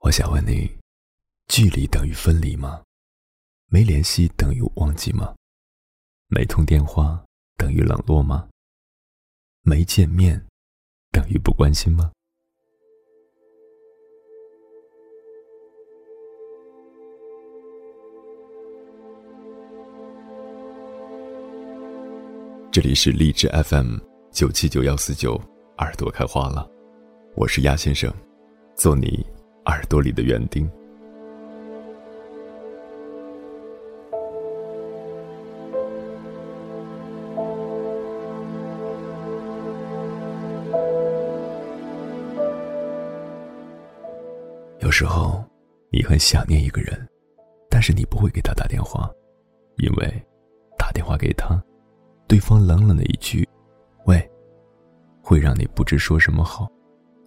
我想问你，距离等于分离吗？没联系等于忘记吗？没通电话等于冷落吗？没见面等于不关心吗？这里是荔枝 FM 九七九幺四九，耳朵开花了，我是鸭先生，做你耳朵里的园丁。有时候，你很想念一个人，但是你不会给他打电话，因为打电话给他，对方冷冷的一句“喂”，会让你不知说什么好，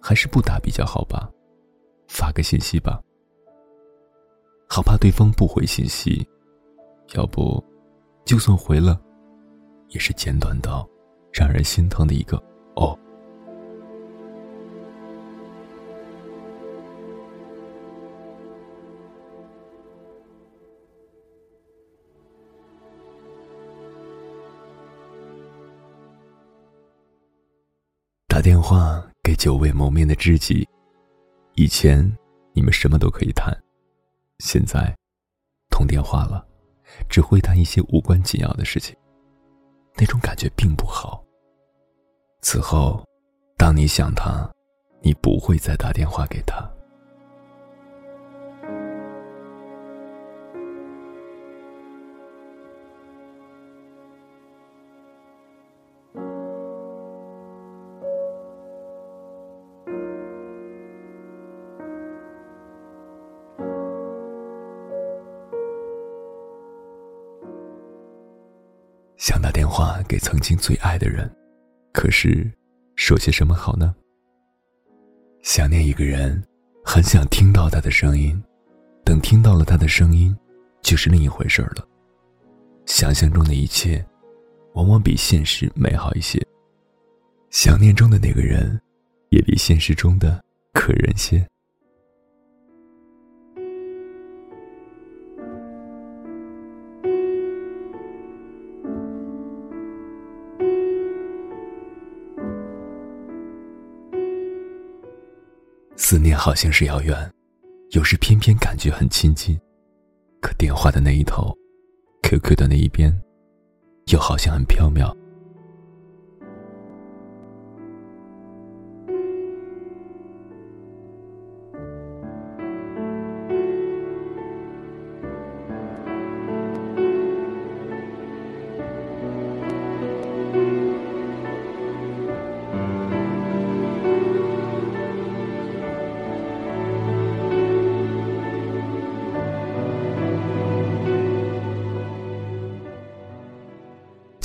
还是不打比较好吧？发个信息吧，好怕对方不回信息，要不，就算回了，也是简短到让人心疼的一个“哦”。打电话给久未谋面的知己，以前你们什么都可以谈，现在通电话了，只会谈一些无关紧要的事情，那种感觉并不好。此后，当你想他，你不会再打电话给他。想打电话给曾经最爱的人，可是说些什么好呢？想念一个人，很想听到他的声音，等听到了他的声音，就是另一回事了。想象中的一切，往往比现实美好一些。想念中的那个人，也比现实中的可人些。思念好像是遥远，有时偏偏感觉很亲近。可电话的那一头，QQ 的那一边，又好像很飘渺。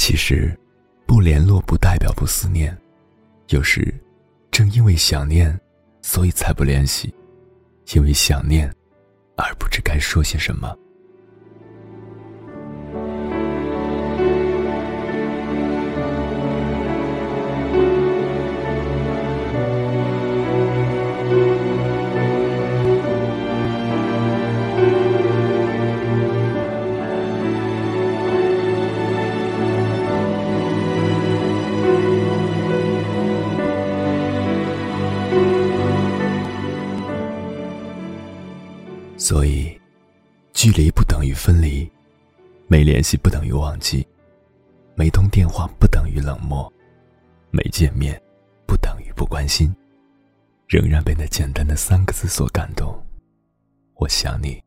其实，不联络不代表不思念，有时，正因为想念，所以才不联系，因为想念，而不知该说些什么。分离，没联系不等于忘记，没通电话不等于冷漠，没见面不等于不关心，仍然被那简单的三个字所感动。我想你。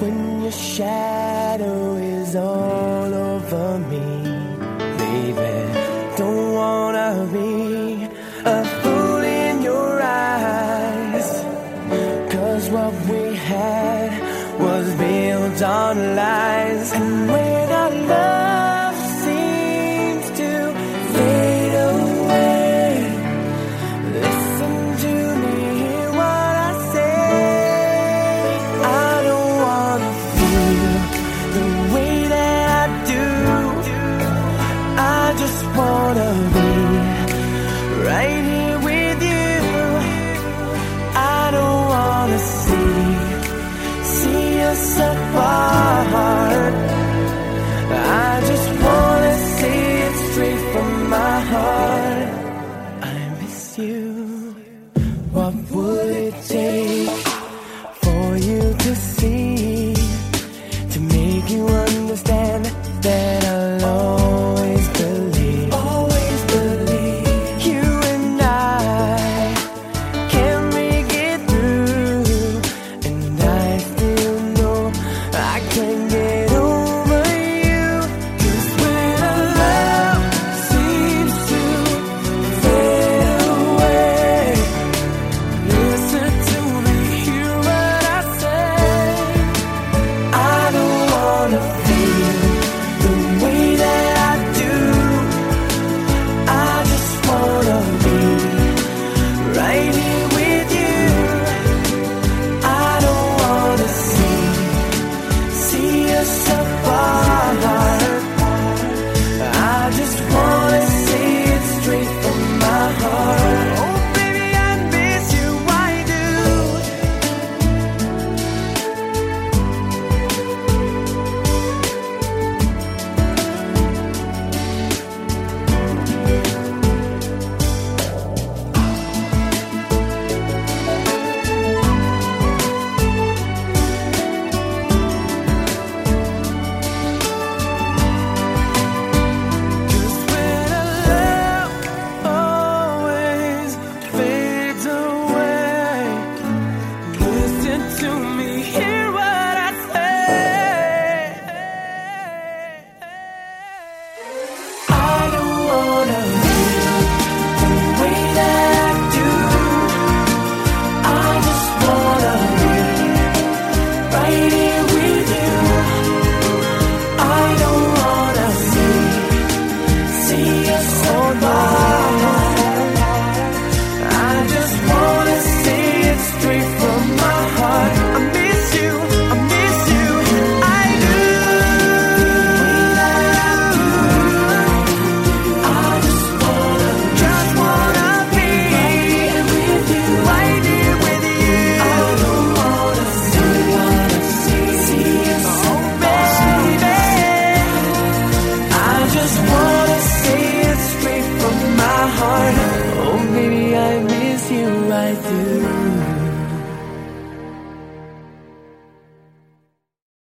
when your shadow is all over me. Baby, don't wanna be a fool in your eyes. Cause what we had was built on lies. And when our love